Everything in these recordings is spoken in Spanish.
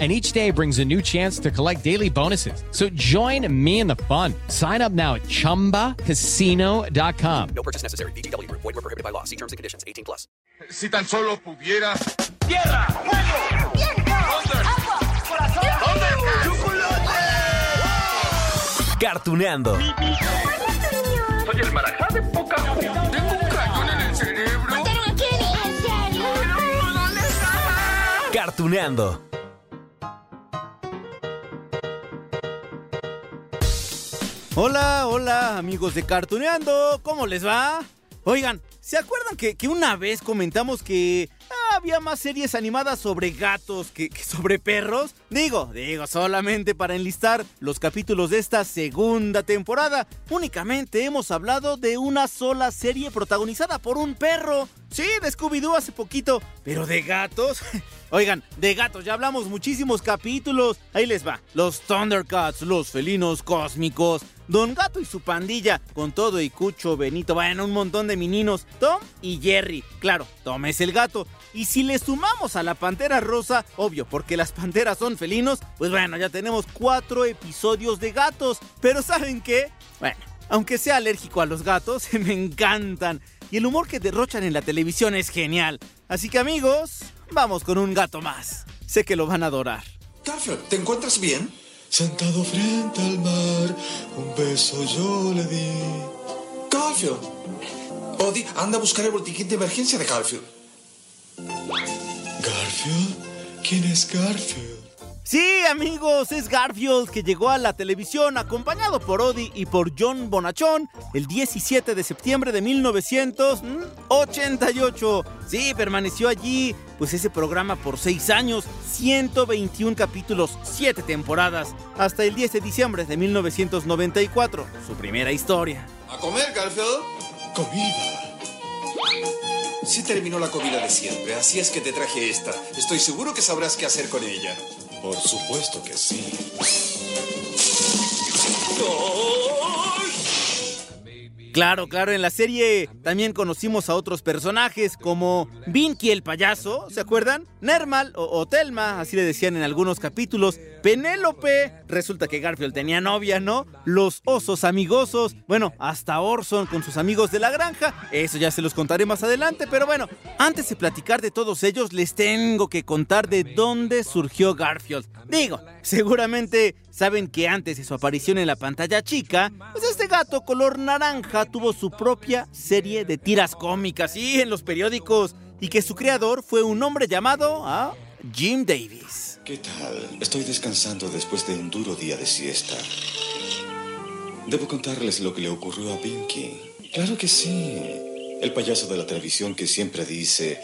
And each day brings a new chance to collect daily bonuses. So join me in the fun. Sign up now at chumbacasino.com. No purchase necessary. BGW. Void were prohibited by law. See terms and conditions. 18 plus. Si tan solo pudiera. ¡Tierra! ¡Fuego! ¡Viento! ¡Agua! ¡Corazón! Cartuneando. Soy el marajá de poca. Tengo un cañón en el cerebro. ¿Mataron a Kenny? ¿En serio? ¿Dónde estaba? Cartuneando. Hola, hola, amigos de Cartuneando, ¿cómo les va? Oigan, ¿se acuerdan que, que una vez comentamos que ah, había más series animadas sobre gatos que, que sobre perros? Digo, digo, solamente para enlistar los capítulos de esta segunda temporada. Únicamente hemos hablado de una sola serie protagonizada por un perro. Sí, de Scooby-Doo hace poquito, pero de gatos. Oigan, de gatos ya hablamos muchísimos capítulos. Ahí les va. Los Thundercats, los felinos cósmicos, Don Gato y su pandilla, con todo y Cucho, Benito, bueno, un montón de meninos, Tom y Jerry. Claro, Tom es el gato. Y si le sumamos a la Pantera Rosa, obvio, porque las panteras son felinos, pues bueno, ya tenemos cuatro episodios de gatos. Pero ¿saben qué? Bueno, aunque sea alérgico a los gatos, me encantan. Y el humor que derrochan en la televisión es genial. Así que amigos, vamos con un gato más. Sé que lo van a adorar. Garfield, ¿te encuentras bien? Sentado frente al mar, un beso yo le di. Garfield. Odie, anda a buscar el botiquín de emergencia de Garfield. ¿Garfield? ¿Quién es Garfield? Sí, amigos, es Garfield que llegó a la televisión acompañado por Odie y por John Bonachón el 17 de septiembre de 1988. Sí, permaneció allí, pues ese programa por seis años, 121 capítulos, 7 temporadas, hasta el 10 de diciembre de 1994, su primera historia. ¿A comer, Garfield? Comida. Sí terminó la comida de siempre, así es que te traje esta. Estoy seguro que sabrás qué hacer con ella. Por supuesto que sí. Claro, claro, en la serie también conocimos a otros personajes como Vinky el payaso, ¿se acuerdan? Nermal o, o Telma, así le decían en algunos capítulos. Penélope, resulta que Garfield tenía novia, ¿no? Los osos amigosos, bueno, hasta Orson con sus amigos de la granja, eso ya se los contaré más adelante, pero bueno, antes de platicar de todos ellos, les tengo que contar de dónde surgió Garfield. Digo, seguramente saben que antes de su aparición en la pantalla chica, pues este gato color naranja tuvo su propia serie de tiras cómicas, sí, en los periódicos, y que su creador fue un hombre llamado ah, Jim Davis. ¿Qué tal? Estoy descansando después de un duro día de siesta. Debo contarles lo que le ocurrió a Pinky. Claro que sí. El payaso de la televisión que siempre dice...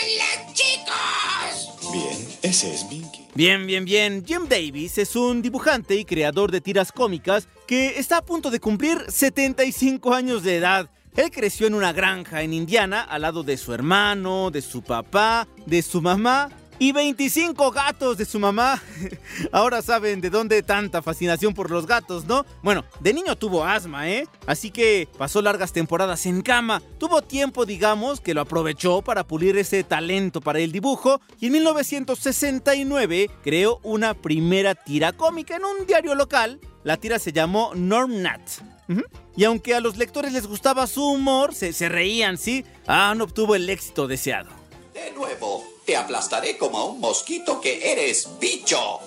¡Hola, chicos! Bien, ese es Pinky. Bien, bien, bien. Jim Davis es un dibujante y creador de tiras cómicas que está a punto de cumplir 75 años de edad. Él creció en una granja en Indiana al lado de su hermano, de su papá, de su mamá y 25 gatos de su mamá. Ahora saben de dónde tanta fascinación por los gatos, ¿no? Bueno, de niño tuvo asma, ¿eh? Así que pasó largas temporadas en cama. Tuvo tiempo, digamos, que lo aprovechó para pulir ese talento para el dibujo y en 1969 creó una primera tira cómica en un diario local. La tira se llamó Normnat. Ujú. Y aunque a los lectores les gustaba su humor, se reían, ¿sí? Ah, no obtuvo el éxito deseado. De nuevo, te aplastaré como a un mosquito que eres bicho.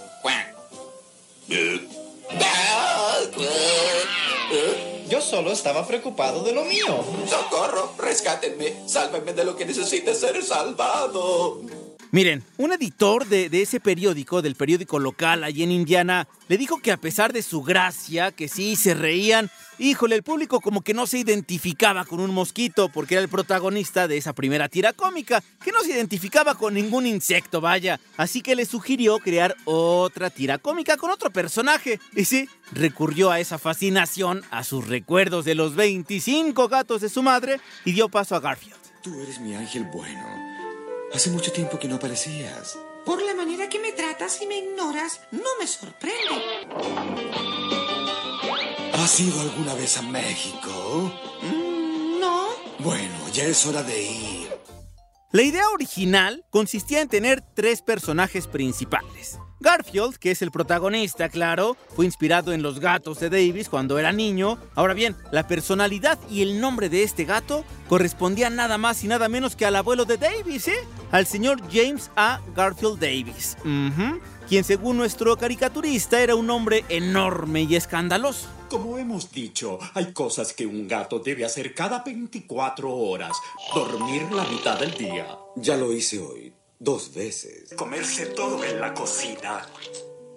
Yo solo estaba preocupado de lo mío. ¡Socorro! ¡Rescátenme! ¡Sálvenme de lo que necesite ser salvado! Miren, un editor de, ese periódico, del periódico local allí en Indiana, le dijo que a pesar de su gracia, que sí se reían, híjole, el público como que no se identificaba con un mosquito porque era el protagonista de esa primera tira cómica, que no se identificaba con ningún insecto, vaya. Así que le sugirió crear otra tira cómica con otro personaje. Y sí, recurrió a esa fascinación, a sus recuerdos de los 25 gatos de su madre y dio paso a Garfield. Tú eres mi ángel bueno. Hace mucho tiempo que no aparecías. Por la manera que me tratas y me ignoras, no me sorprende. ¿Has ido alguna vez a México? Mm, no. Bueno, ya es hora de ir. La idea original consistía en tener tres personajes principales. Garfield, que es el protagonista, claro, fue inspirado en los gatos de Davis cuando era niño. Ahora bien, la personalidad y el nombre de este gato correspondían nada más y nada menos que al abuelo de Davis, ¿eh? Al señor James A. Garfield Davis. Quien según nuestro caricaturista era un hombre enorme y escandaloso. Como hemos dicho, hay cosas que un gato debe hacer cada 24 horas. Dormir la mitad del día. Ya lo hice hoy. Dos veces. Comerse todo en la cocina.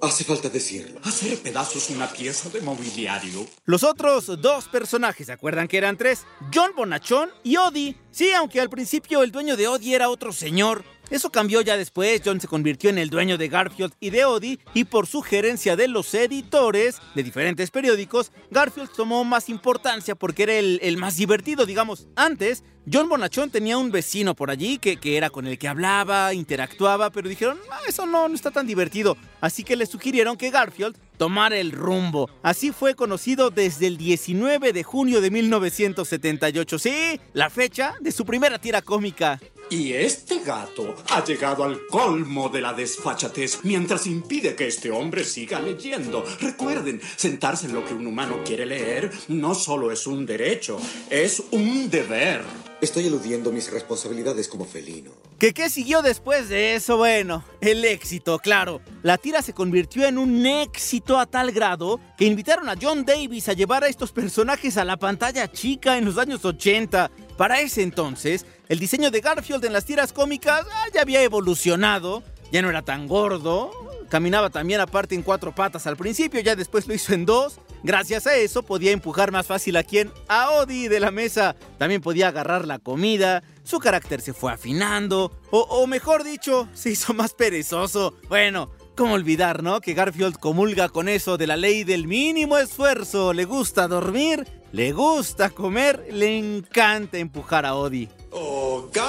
Hace falta decirlo. Hacer pedazos una pieza de mobiliario. Los otros dos personajes, ¿se acuerdan que eran tres? John Bonachón y Odie. Sí, aunque al principio el dueño de Odie era otro señor. Eso cambió ya después, John se convirtió en el dueño de Garfield y de Odie y por sugerencia de los editores de diferentes periódicos, Garfield tomó más importancia porque era el, más divertido, digamos. Antes, John Bonachón tenía un vecino por allí que, que era con el que hablaba, interactuaba, pero dijeron, "Ah, eso no, no está tan divertido. Así que le sugirieron que Garfield tomara el rumbo. Así fue conocido desde el 19 de junio de 1978. Sí, la fecha de su primera tira cómica. Y este gato ha llegado al colmo de la desfachatez mientras impide que este hombre siga leyendo. Recuerden, sentarse en lo que un humano quiere leer no solo es un derecho, es un deber. Estoy eludiendo mis responsabilidades como felino. ¿Qué, ¿Qué siguió después de eso? Bueno, el éxito, claro. La tira se convirtió en un éxito a tal grado que invitaron a John Davis a llevar a estos personajes a la pantalla chica en los años 80. Para ese entonces, el diseño de Garfield en las tiras cómicas ah, ya había evolucionado, ya no era tan gordo, caminaba también aparte en cuatro patas al principio, ya después lo hizo en dos. Gracias a eso podía empujar más fácil a quien, a Odie de la mesa. También podía agarrar la comida, su carácter se fue afinando, o, o mejor dicho, se hizo más perezoso. Bueno, ¿Cómo olvidar, no? Que Garfield comulga con eso de la ley del mínimo esfuerzo. Le gusta dormir, le gusta comer, le encanta empujar a Odie.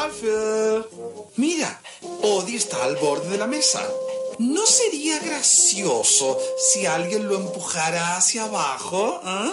Garfield. Mira, Odie está al borde de la mesa. ¿No sería gracioso si alguien lo empujara hacia abajo? ¿Ah?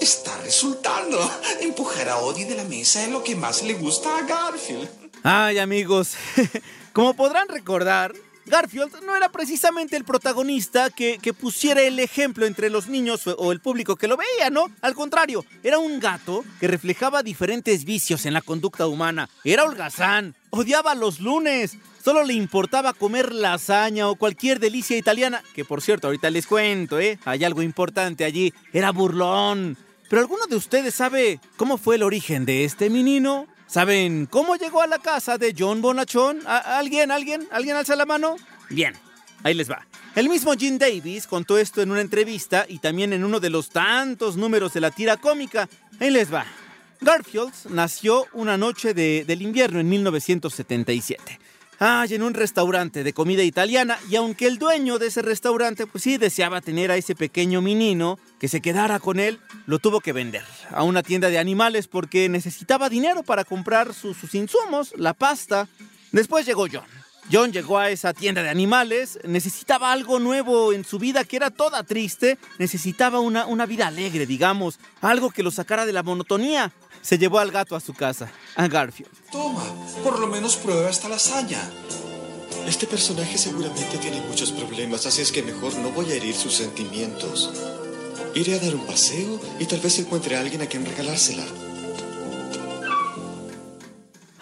Está resultando. Empujar a Odie de la mesa es lo que más le gusta a Garfield. Ay, amigos, como podrán recordar, Garfield no era precisamente el protagonista que, pusiera el ejemplo entre los niños o el público que lo veía, ¿no? Al contrario, era un gato que reflejaba diferentes vicios en la conducta humana. Era holgazán, odiaba los lunes, solo le importaba comer lasaña o cualquier delicia italiana, que por cierto, ahorita les cuento, ¿eh? Hay algo importante allí. Era burlón. Pero ¿alguno de ustedes sabe cómo fue el origen de este menino? ¿Saben cómo llegó a la casa de John Bonachón? ¿Alguien, alguien, alguien alza la mano? Bien, ahí les va. El mismo Jim Davis contó esto en una entrevista y también en uno de los tantos números de la tira cómica. Ahí les va. Garfield nació una noche de, del invierno en 1977. Ah, en un restaurante de comida italiana y aunque el dueño de ese restaurante pues sí deseaba tener a ese pequeño menino que se quedara con él, lo tuvo que vender a una tienda de animales porque necesitaba dinero para comprar sus, sus insumos, la pasta. Después llegó John. John llegó a esa tienda de animales, necesitaba algo nuevo en su vida que era toda triste, necesitaba una, una vida alegre, digamos, algo que lo sacara de la monotonía. Se llevó al gato a su casa, a Garfield. Toma, por lo menos prueba esta lasaña. Este personaje seguramente tiene muchos problemas, así es que mejor no voy a herir sus sentimientos. Iré a dar un paseo y tal vez encuentre a alguien a quien regalársela.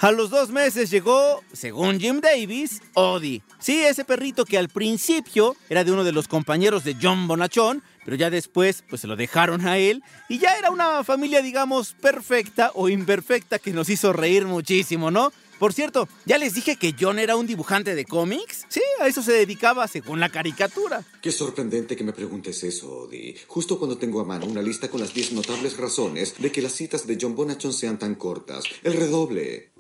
A los dos meses llegó, según Jim Davis, Odie. Sí, ese perrito que al principio era de uno de los compañeros de John Bonachón, pero ya después pues se lo dejaron a él y ya era una familia digamos perfecta o imperfecta que nos hizo reír muchísimo, ¿no? Por cierto, ya les dije que John era un dibujante de cómics. Sí, a eso se dedicaba según la caricatura. Qué sorprendente que me preguntes eso, Odie. Justo cuando tengo a mano una lista con las 10 notables razones de que las citas de John Bonachon sean tan cortas. El redoble.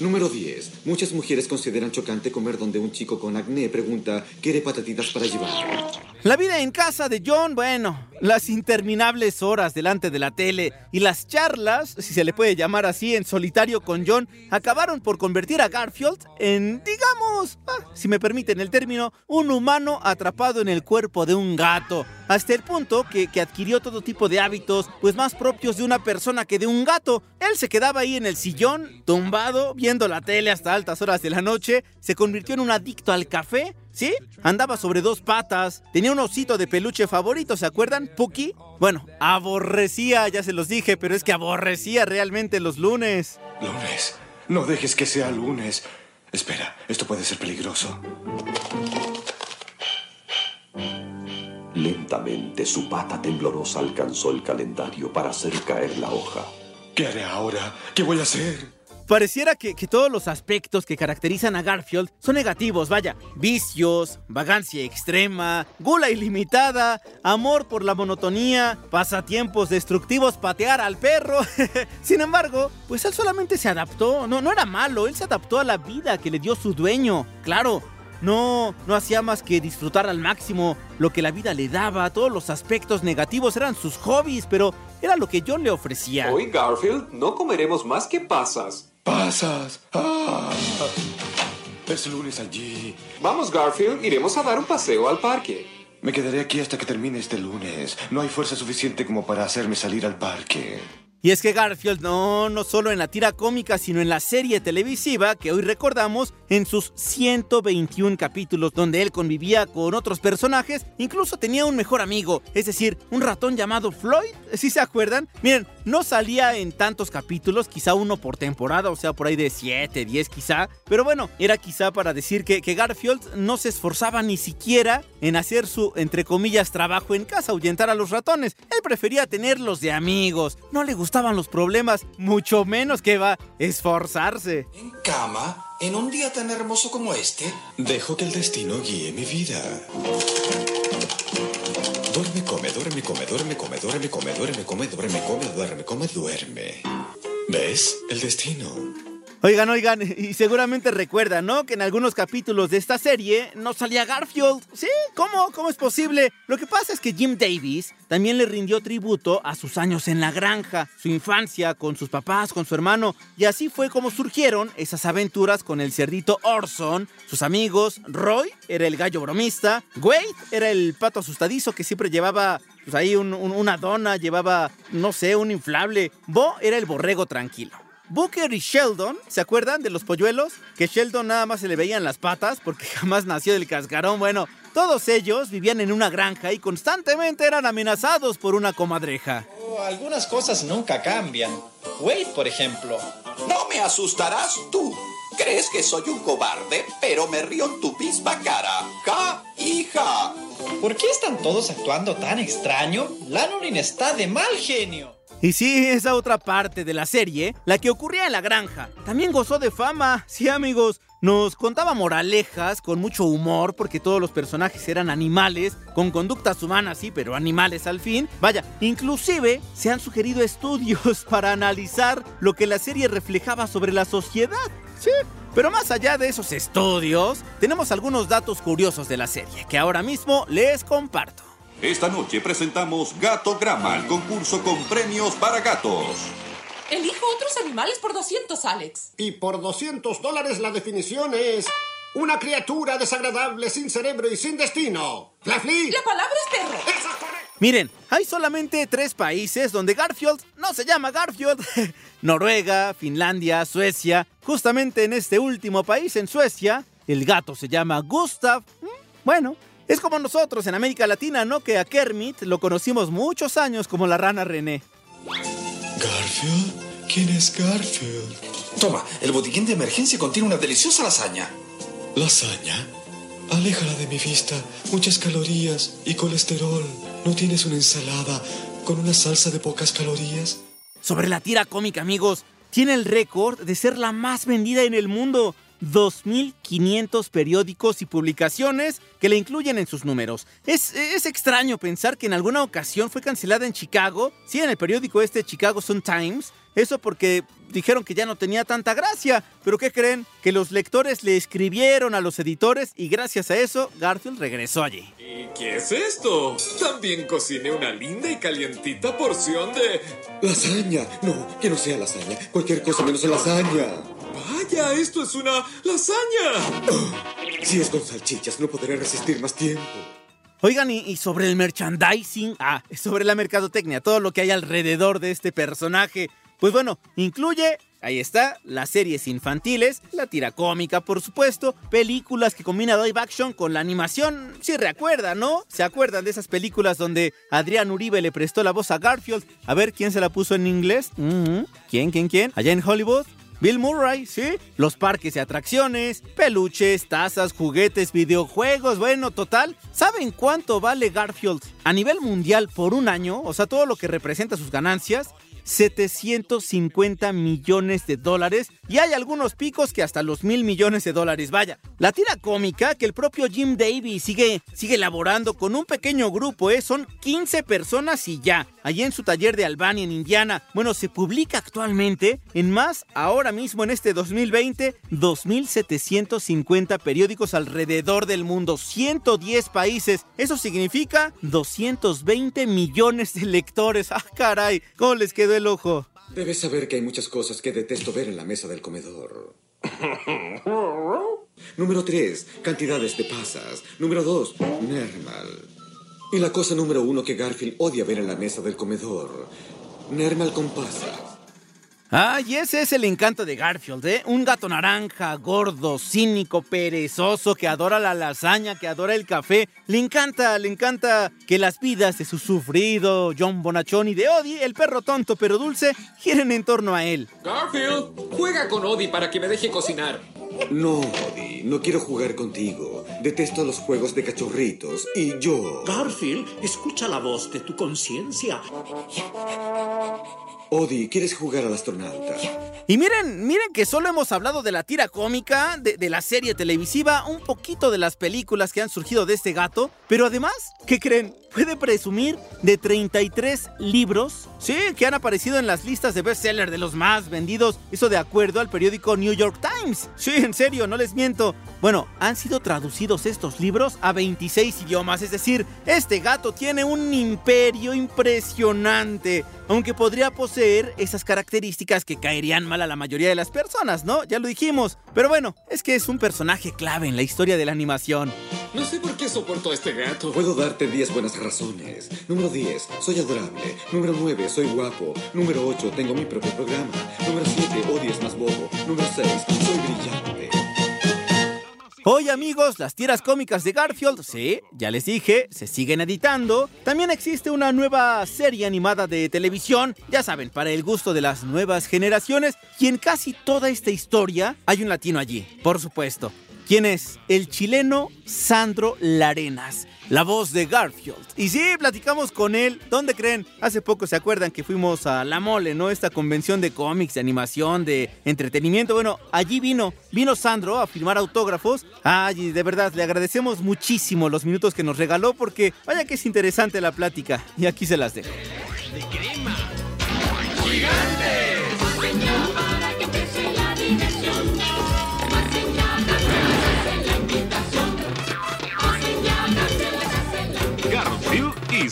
Número 10. Muchas mujeres consideran chocante comer donde un chico con acné pregunta ¿Quiere patatitas para llevar? La vida en casa de John, bueno, Las interminables horas delante de la tele y las charlas, si se le puede llamar así, en solitario con John, acabaron por convertir a Garfield en, digamos, ah, si me permiten el término, un humano atrapado en el cuerpo de un gato. Hasta el punto que, que adquirió todo tipo de hábitos, pues más propios de una persona que de un gato. Él se quedaba ahí en el sillón, tumbado, viendo la tele hasta altas horas de la noche, se convirtió en un adicto al café ¿Sí? Andaba sobre dos patas, tenía un osito de peluche favorito, ¿se acuerdan? Puki. Bueno, aborrecía, ya se los dije, pero es que aborrecía realmente los lunes. Lunes. No dejes que sea lunes. Espera, esto puede ser peligroso. Lentamente su pata temblorosa alcanzó el calendario para hacer caer la hoja. ¿Qué haré ahora? ¿Qué voy a hacer? Pareciera que, todos los aspectos que caracterizan a Garfield son negativos, vaya. Vicios, vagancia extrema, gula ilimitada, amor por la monotonía, pasatiempos destructivos, patear al perro. Sin embargo, pues él solamente se adaptó. No, no era malo, él se adaptó a la vida que le dio su dueño. Claro, no, no hacía más que disfrutar al máximo lo que la vida le daba. Todos los aspectos negativos eran sus hobbies, pero era lo que John le ofrecía. Hoy, Garfield, no comeremos más que pasas. ¡Pasas! ¡Ah! Es lunes allí. Vamos, Garfield, iremos a dar un paseo al parque. Me quedaré aquí hasta que termine este lunes. No hay fuerza suficiente como para hacerme salir al parque. Y es que Garfield no, no solo en la tira cómica, sino en la serie televisiva que hoy recordamos en sus 121 capítulos donde él convivía con otros personajes, incluso tenía un mejor amigo, es decir, un ratón llamado Floyd, si se acuerdan. Miren, no salía en tantos capítulos, quizá uno por temporada, o sea, por ahí de 7, 10 quizá, pero bueno, era quizá para decir que, que Garfield no se esforzaba ni siquiera en hacer su, entre comillas, trabajo en casa, ahuyentar a los ratones. Él prefería tenerlos de amigos, no le gustaban los problemas, mucho menos que va a esforzarse. En cama, en un día tan hermoso como este. Dejo que el destino guíe mi vida. Duerme, come, duerme, come, duerme, come, duerme, come, duerme, come, duerme, come, duerme, come, duerme. ¿Ves? El destino. Oigan, oigan, y seguramente recuerdan, ¿no? Que en algunos capítulos de esta serie no salía Garfield. ¿Sí? ¿Cómo? ¿Cómo es posible? Lo que pasa es que Jim Davis también le rindió tributo a sus años en la granja, su infancia con sus papás, con su hermano, y así fue como surgieron esas aventuras con el cerdito Orson, sus amigos, Roy era el gallo bromista, Wade era el pato asustadizo que siempre llevaba pues ahí un, un, una dona, llevaba, no sé, un inflable, Bo era el borrego tranquilo. Booker y Sheldon, ¿se acuerdan de los polluelos? Que Sheldon nada más se le veían las patas porque jamás nació del cascarón. Bueno, todos ellos vivían en una granja y constantemente eran amenazados por una comadreja. Oh, algunas cosas nunca cambian. Wade, por ejemplo. No me asustarás tú. Crees que soy un cobarde, pero me río en tu misma cara. ¡Ja, hija! ¿Por qué están todos actuando tan extraño? Lanorin está de mal genio. Y sí, esa otra parte de la serie, la que ocurría en la granja, también gozó de fama. Sí, amigos, nos contaba moralejas con mucho humor porque todos los personajes eran animales, con conductas humanas, sí, pero animales al fin. Vaya, inclusive se han sugerido estudios para analizar lo que la serie reflejaba sobre la sociedad. Sí, pero más allá de esos estudios, tenemos algunos datos curiosos de la serie que ahora mismo les comparto. Esta noche presentamos Gato Grama, el concurso con premios para gatos. Elijo otros animales por 200, Alex. Y por 200 dólares la definición es... Una criatura desagradable, sin cerebro y sin destino. ¡Fluffy! La palabra es perro. ¡Eso es correcto! Miren, hay solamente tres países donde Garfield no se llama Garfield. Noruega, Finlandia, Suecia. Justamente en este último país, en Suecia, el gato se llama Gustav. Bueno, es como nosotros en América Latina, ¿no? Que a Kermit lo conocimos muchos años como la rana René. ¿Garfield? ¿Quién es Garfield? Toma, el botiquín de emergencia contiene una deliciosa lasaña. ¿Lasaña? Aléjala de mi vista. Muchas calorías y colesterol. ¿No tienes una ensalada con una salsa de pocas calorías? Sobre la tira cómica, amigos, tiene el récord de ser la más vendida en el mundo. 2.500 periódicos y publicaciones que le incluyen en sus números. Es, es, extraño pensar que en alguna ocasión fue cancelada en Chicago, sí, en el periódico este Chicago Sun Times. Eso porque dijeron que ya no tenía tanta gracia. Pero ¿qué creen? Que los lectores le escribieron a los editores y gracias a eso Garfield regresó allí. ¿Y qué es esto? También cociné una linda y calientita porción de... Lasaña. No, que no sea lasaña. Cualquier cosa menos lasaña. Vaya, esto es una lasaña. Oh, si es con salchichas, no podré resistir más tiempo. Oigan, y, y, sobre el merchandising, ah, sobre la mercadotecnia, todo lo que hay alrededor de este personaje, pues bueno, incluye, ahí está, las series infantiles, la tira cómica, por supuesto, películas que combina live action con la animación, si recuerdan, ¿no? ¿Se acuerdan de esas películas donde Adrián Uribe le prestó la voz a Garfield? A ver, ¿quién se la puso en inglés? ¿Quién, quién, quién? Allá en Hollywood. Bill Murray, ¿sí? Los parques y atracciones, peluches, tazas, juguetes, videojuegos, bueno, total. ¿Saben cuánto vale Garfield a nivel mundial por un año? O sea, todo lo que representa sus ganancias. 750 millones de dólares y hay algunos picos que hasta los mil millones de dólares. Vaya, la tira cómica que el propio Jim Davis sigue, sigue elaborando con un pequeño grupo, ¿eh? son 15 personas y ya, allí en su taller de Albania, en Indiana. Bueno, se publica actualmente en más, ahora mismo en este 2020, 2.750 periódicos alrededor del mundo, 110 países. Eso significa 220 millones de lectores. ¡Ah, caray! ¿Cómo les quedó el ojo? Debes saber que hay muchas cosas que detesto ver en la mesa del comedor. número 3. Cantidades de pasas. Número 2. Nermal. Y la cosa número uno que Garfield odia ver en la mesa del comedor. Nermal con pasas. Ah, y ese es el encanto de Garfield, ¿eh? Un gato naranja, gordo, cínico, perezoso, que adora la lasaña, que adora el café. Le encanta, le encanta que las vidas de su sufrido John Bonachón y de Odie, el perro tonto pero dulce, giren en torno a él. Garfield, juega con Odie para que me deje cocinar. No, Odie, no quiero jugar contigo. Detesto los juegos de cachorritos. Y yo... Garfield, escucha la voz de tu conciencia. Odie, ¿quieres jugar al astronauta? Y miren, miren que solo hemos hablado de la tira cómica, de, la serie televisiva, un poquito de las películas que han surgido de este gato, pero además, ¿qué creen? Puede presumir de 33 libros, sí, que han aparecido en las listas de bestseller de los más vendidos, eso de acuerdo al periódico New York Times. Sí, en serio, no les miento. Bueno, han sido traducidos estos libros a 26 idiomas, es decir, este gato tiene un imperio impresionante, aunque podría poseer esas características que caerían mal a la mayoría de las personas, ¿no? Ya lo dijimos. Pero bueno, es que es un personaje clave en la historia de la animación. No sé por qué soporto a este gato. Puedo darte 10 buenas razones. Número 10, soy adorable. Número 9, soy guapo. Número 8, tengo mi propio programa. Número 7, odio es más bobo. Número 6, soy brillante. Hoy amigos, las tiras cómicas de Garfield, sí, ya les dije, se siguen editando. También existe una nueva serie animada de televisión, ya saben, para el gusto de las nuevas generaciones. Y en casi toda esta historia hay un latino allí, por supuesto. ¿Quién es? El chileno Sandro Larenas, la voz de Garfield. Y sí, platicamos con él. ¿Dónde creen? Hace poco se acuerdan que fuimos a La Mole, ¿no? Esta convención de cómics, de animación, de entretenimiento. Bueno, allí vino, vino Sandro a firmar autógrafos. Ay, de verdad, le agradecemos muchísimo los minutos que nos regaló porque vaya que es interesante la plática. Y aquí se las dejo. De crema. ¡Gigantes!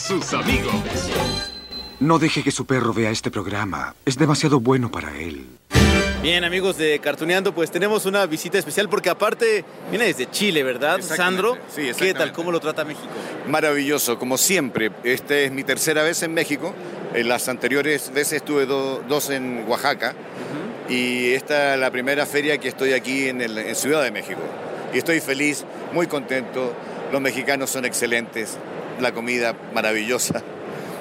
Sus amigos. No deje que su perro vea este programa. Es demasiado bueno para él. Bien, amigos de Cartuneando, pues tenemos una visita especial porque aparte viene desde Chile, ¿verdad, Sandro? Sí, ¿Qué tal? ¿Cómo lo trata México? Maravilloso, como siempre. Esta es mi tercera vez en México. En las anteriores veces estuve do, dos en Oaxaca. Uh -huh. Y esta es la primera feria que estoy aquí en, el, en Ciudad de México. Y estoy feliz, muy contento. Los mexicanos son excelentes la comida maravillosa.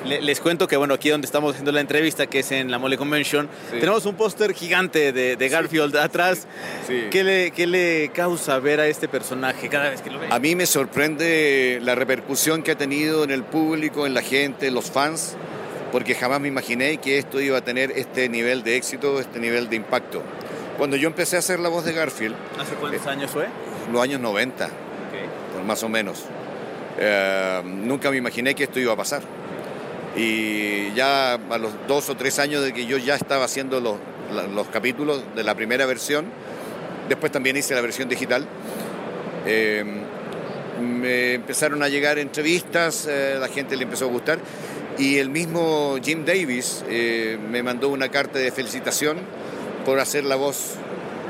Les cuento que, bueno, aquí donde estamos haciendo la entrevista, que es en la Mole Convention, sí. tenemos un póster gigante de, de Garfield sí. atrás. Sí. ¿Qué, le, ¿Qué le causa ver a este personaje cada vez que lo ve? A mí me sorprende la repercusión que ha tenido en el público, en la gente, en los fans, porque jamás me imaginé que esto iba a tener este nivel de éxito, este nivel de impacto. Cuando yo empecé a hacer la voz de Garfield... ¿Hace cuántos eh, años fue? Los años 90, okay. pues más o menos. Uh, nunca me imaginé que esto iba a pasar. Y ya a los dos o tres años de que yo ya estaba haciendo los, capítulos de la primera versión, después también hice la versión digital, eh, me empezaron a llegar entrevistas, eh, la gente le empezó a gustar y el mismo Jim Davis eh, me mandó una carta de felicitación por hacer la voz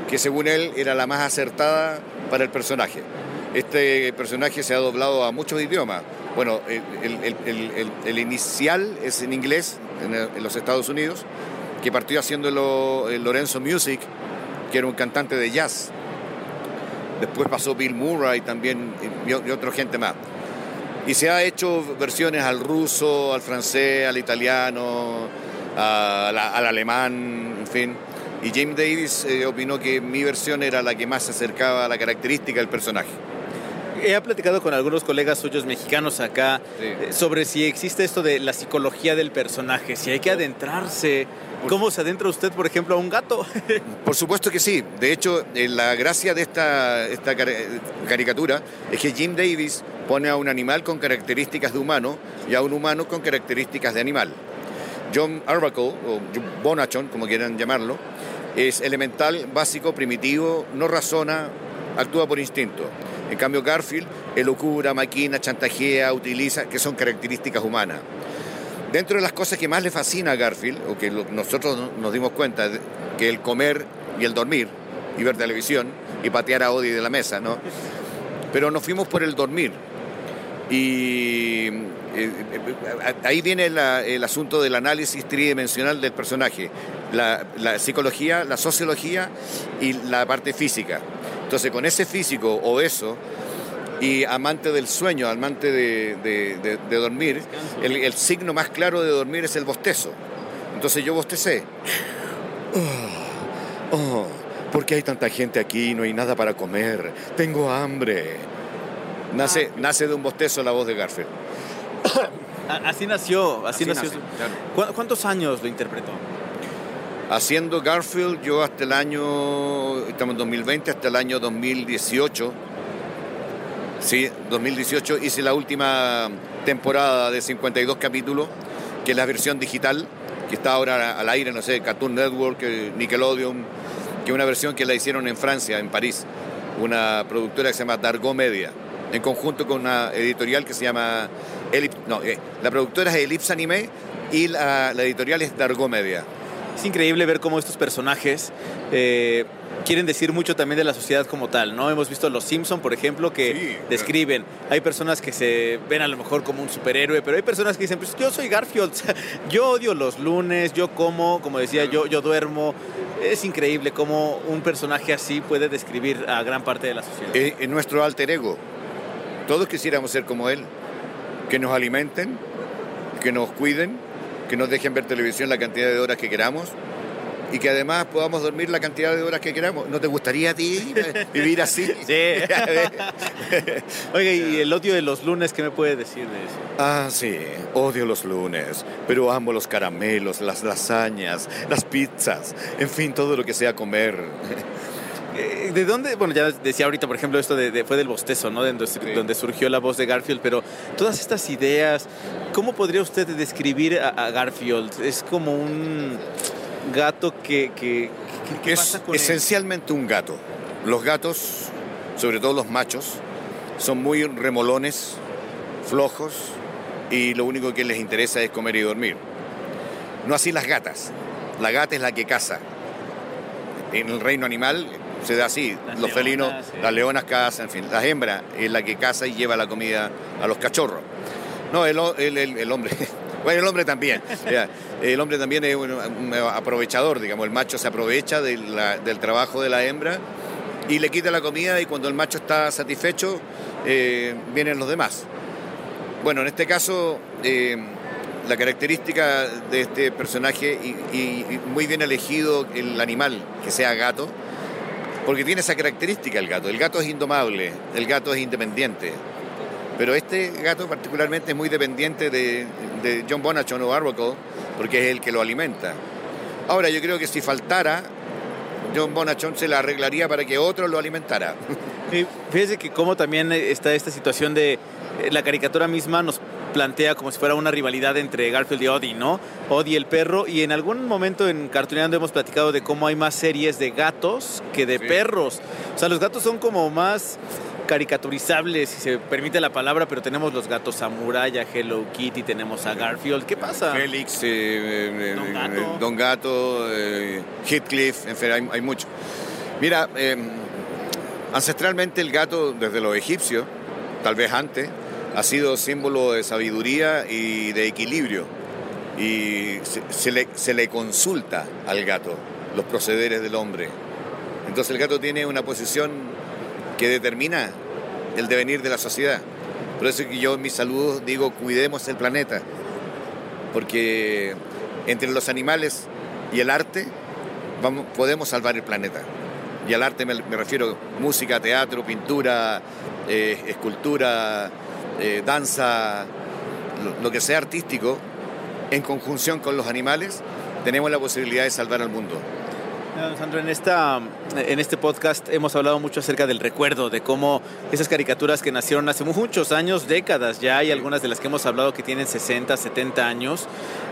que según él era la más acertada para el personaje. Este personaje se ha doblado a muchos idiomas. Bueno, el, inicial es en inglés en, en los Estados Unidos, que partió haciéndolo eh, Lorenzo Music, que era un cantante de jazz. Después pasó Bill Murray también y, y otra gente más. Y se ha hecho versiones al ruso, al francés, al italiano, al alemán, en fin. Y James Davis eh, opinó que mi versión era la que más se acercaba a la característica del personaje. He platicado con algunos colegas suyos mexicanos acá eh, sobre si existe esto de la psicología del personaje, si hay que adentrarse. ¿Cómo se adentra usted, por ejemplo, a un gato? Por supuesto que sí. De hecho, eh, la gracia de esta, esta car- caricatura es que Jim Davis pone a un animal con características de humano y a un humano con características de animal. John Arbuckle, o Bonachon, como quieran llamarlo, es elemental, básico, primitivo, no razona, actúa por instinto. En cambio, Garfield elucubra, maquina, chantajea, utiliza, que son características humanas. Dentro de las cosas que más le fascina a Garfield, o que nosotros no- nos dimos cuenta, que el comer y el dormir, y ver televisión, y patear a Odie de la mesa, ¿no? Pero nos fuimos por el dormir. Y eh, eh, ahí viene el asunto del análisis tridimensional del personaje, la, la psicología, la sociología y la parte física. Entonces, con ese físico o eso, y amante del sueño, amante de, de- de- de dormir, el, el signo más claro de dormir es el bostezo. Entonces yo bostecé. Oh, oh, ¿por qué hay tanta gente aquí? No hay nada para comer. Tengo hambre. Nace, nace de un bostezo la voz de Garfield. Así nació, así, Así nació. nace, claro. ¿Cu- ¿Cuántos años lo interpretó? Haciendo Garfield, yo hasta el año, estamos en 2020, hasta el año 2018, sí, 2018, hice la última temporada de 52 capítulos, que es la versión digital, que está ahora al aire, no sé, Cartoon Network, eh, Nickelodeon, que es una versión que la hicieron en Francia, en París, una productora que se llama Dargo Media, en conjunto con una editorial que se llama Ellipse, no, eh, la productora es Ellipse Anime y la, la editorial es Dargo Media. Es increíble ver cómo estos personajes eh, quieren decir mucho también de la sociedad como tal, ¿no? Hemos visto Los Simpson, por ejemplo, que describen. Hay personas que se ven a lo mejor como un superhéroe, pero hay personas que dicen, pues yo soy Garfield, yo odio los lunes, yo como, como decía, yo, yo duermo. Es increíble cómo un personaje así puede describir a gran parte de la sociedad. es, es nuestro alter ego. Todos quisiéramos ser como él. Que nos alimenten, que nos cuiden, que nos dejen ver televisión la cantidad de horas que queramos y que además podamos dormir la cantidad de horas que queramos. ¿No te gustaría a ti vivir así? Sí. Oiga, y el odio de los lunes, ¿qué me puede decir de eso? Ah, sí, odio los lunes, pero amo los caramelos, las lasañas, las pizzas, en fin, todo lo que sea comer. Eh, ¿De dónde? Bueno, ya decía ahorita, por ejemplo, esto de, de- fue del bostezo, ¿no? De donde, donde surgió la voz de Garfield, pero todas estas ideas, ¿cómo podría usted describir a, a Garfield? Es como un gato que... que, que- ¿qué es pasa con él? esencialmente un gato. Los gatos, sobre todo los machos, son muy remolones, flojos y lo único que les interesa es comer y dormir. No así las gatas. La gata es la que caza. En el reino animal se da así. los felinos, las leonas cazan, en fin. La hembra es la que caza y lleva la comida a los cachorros. No, el, el- el- el hombre. Bueno, el hombre también. El hombre también es un, un aprovechador, digamos. El macho se aprovecha de la- del trabajo de la hembra y le quita la comida y cuando el macho está satisfecho, eh, vienen los demás. Bueno, en este caso, eh, la característica de este personaje, y, y- y muy bien elegido el animal, que sea gato, porque tiene esa característica el gato. El gato es indomable, el gato es independiente. Pero este gato particularmente es muy dependiente de, de John Bonachon o Arbuckle, porque es el que lo alimenta. Ahora, yo creo que si faltara, John Bonachon se la arreglaría para que otro lo alimentara. Fíjese que como también está esta situación de eh, la caricatura misma nos plantea como si fuera una rivalidad entre Garfield y Odie, ¿no? Odie el perro y en algún momento en Cartuneando hemos platicado de cómo hay más series de gatos que de perros. O sea, los gatos son como más caricaturizables, si se permite la palabra, pero tenemos los gatos Samurai, a Hello Kitty, tenemos a Garfield. ¿Qué pasa? Félix, eh, eh, Don eh, Gato. Don Gato, eh, Heathcliff, en fin, hay, hay mucho. Mira, ancestralmente el gato, desde los egipcios, tal vez antes, ha sido símbolo de sabiduría y de equilibrio. Y se, le, consulta al gato los procederes del hombre. Entonces el gato tiene una posición que determina el devenir de la sociedad. Por eso es que yo en mis saludos digo, cuidemos el planeta. Porque entre los animales y el arte vamos, podemos salvar el planeta. Y al arte me, me refiero música, teatro, pintura, eh, escultura, eh, danza, lo, lo que sea artístico, en conjunción con los animales, tenemos la posibilidad de salvar al mundo. Sandro, en, esta, en este podcast hemos hablado mucho acerca del recuerdo, de cómo esas caricaturas que nacieron hace muchos años, décadas ya, hay algunas de las que hemos hablado que tienen 60, 70 años,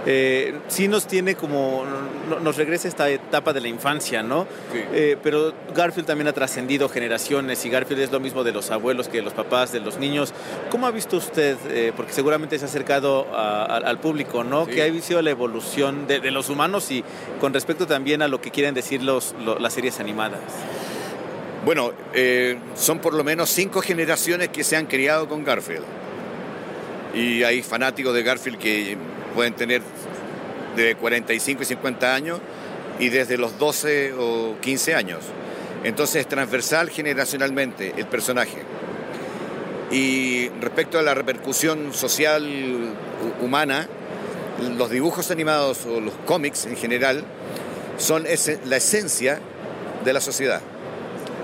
eh, sí nos tiene como, no- nos regresa esta etapa de la infancia, ¿no? Eh, pero Garfield también ha trascendido generaciones y Garfield es lo mismo de los abuelos que de los papás, de los niños. ¿Cómo ha visto usted, eh, porque seguramente se ha acercado a- a- al público, ¿no? Sí. Que ha sido la evolución de, de los humanos y con respecto también a lo que quieren decir las series animadas. Bueno, eh, son por lo menos cinco generaciones que se han criado con Garfield. Y hay fanáticos de Garfield que pueden tener de 45 y 50 años y desde los 12 o 15 años. Entonces es transversal generacionalmente el personaje. Y respecto a la repercusión social hu- humana, los dibujos animados o los cómics en general son la esencia de la sociedad.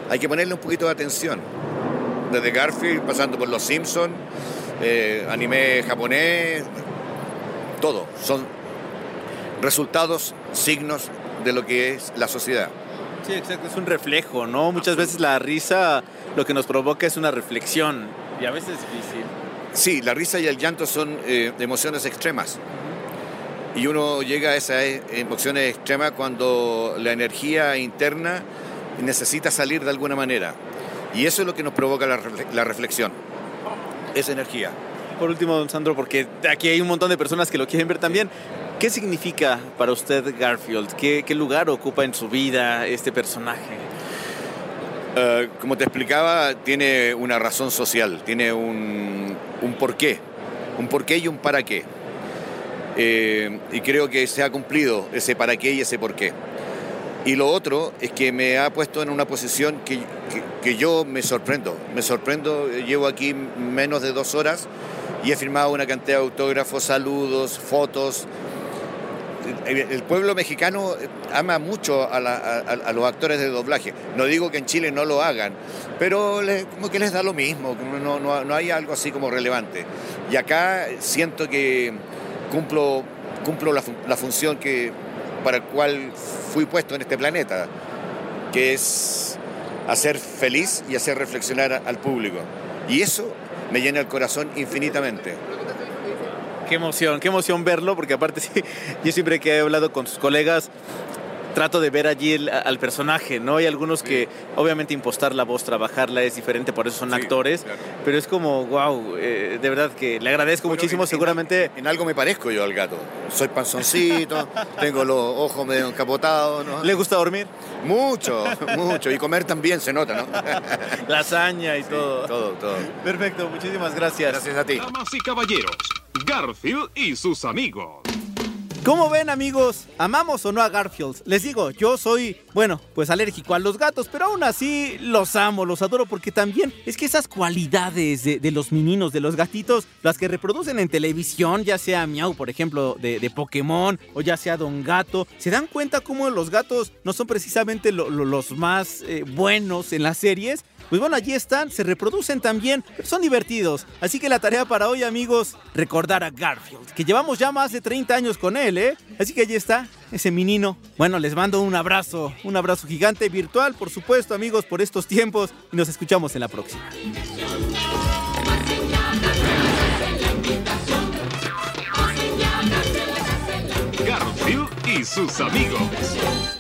Hay que ponerle un poquito de atención. Desde Garfield, pasando por Los Simpsons, anime japonés, todo. Son resultados, signos de lo que es la sociedad. Sí, exacto, es un reflejo, ¿no? Muchas veces la risa lo que nos provoca es una reflexión y a veces es difícil. Sí, la risa y el llanto son eh, emociones extremas. Y uno llega a esas eh, emociones extremas cuando la energía interna necesita salir de alguna manera. Y eso es lo que nos provoca la, refle- la reflexión. Esa energía. Por último, don Sandro, porque aquí hay un montón de personas que lo quieren ver también. ¿Qué significa para usted Garfield? ¿Qué, qué lugar ocupa en su vida este personaje? Eh, como te explicaba, tiene una razón social, tiene un, un porqué, un porqué y un para qué. Eh, y creo que se ha cumplido ese para qué y ese por qué. Y lo otro es que me ha puesto en una posición que, que- que yo me sorprendo. Me sorprendo, llevo aquí menos de dos horas y he firmado una cantidad de autógrafos, saludos, fotos. El, pueblo mexicano ama mucho a, la- a- a los actores de doblaje. No digo que en Chile no lo hagan, pero le- como que les da lo mismo, no, no- no hay algo así como relevante. Y acá siento que cumplo, cumplo la, la función que, para el cual fui puesto en este planeta, que es hacer feliz y hacer reflexionar al público. Y eso me llena el corazón infinitamente. Qué emoción, qué emoción verlo, porque aparte sí, yo siempre que he hablado con sus colegas trato de ver allí el- al personaje, ¿no? Hay algunos que obviamente impostar la voz, trabajarla es diferente, por eso son actores, pero es como, wow, de verdad que le agradezco muchísimo, seguramente... En algo me parezco yo al gato. Soy panzoncito, tengo los ojos medio encapotados, ¿no? ¿Le gusta dormir? Mucho, mucho. Y comer también se nota, ¿no? Lasaña y todo. Todo, todo. Perfecto, muchísimas gracias. Gracias a ti. Damas y caballeros, Garfield y sus amigos. ¿Cómo ven amigos? ¿Amamos o no a Garfield? Les digo, yo soy, bueno, pues alérgico a los gatos, pero aún así los amo, los adoro porque también es que esas cualidades de, los meninos, de los gatitos, las que reproducen en televisión, ya sea Miau, por ejemplo, de, Pokémon, o ya sea Don Gato, se dan cuenta cómo los gatos no son precisamente lo- lo- los más eh, buenos en las series. Pues bueno, allí están, se reproducen también, son divertidos. Así que la tarea para hoy, amigos, recordar a Garfield, que llevamos ya más de 30 años con él, ¿eh? Así que allí está, ese menino. Bueno, les mando un abrazo, un abrazo gigante, virtual, por supuesto, amigos, por estos tiempos. Y nos escuchamos en la próxima. Garfield y sus amigos.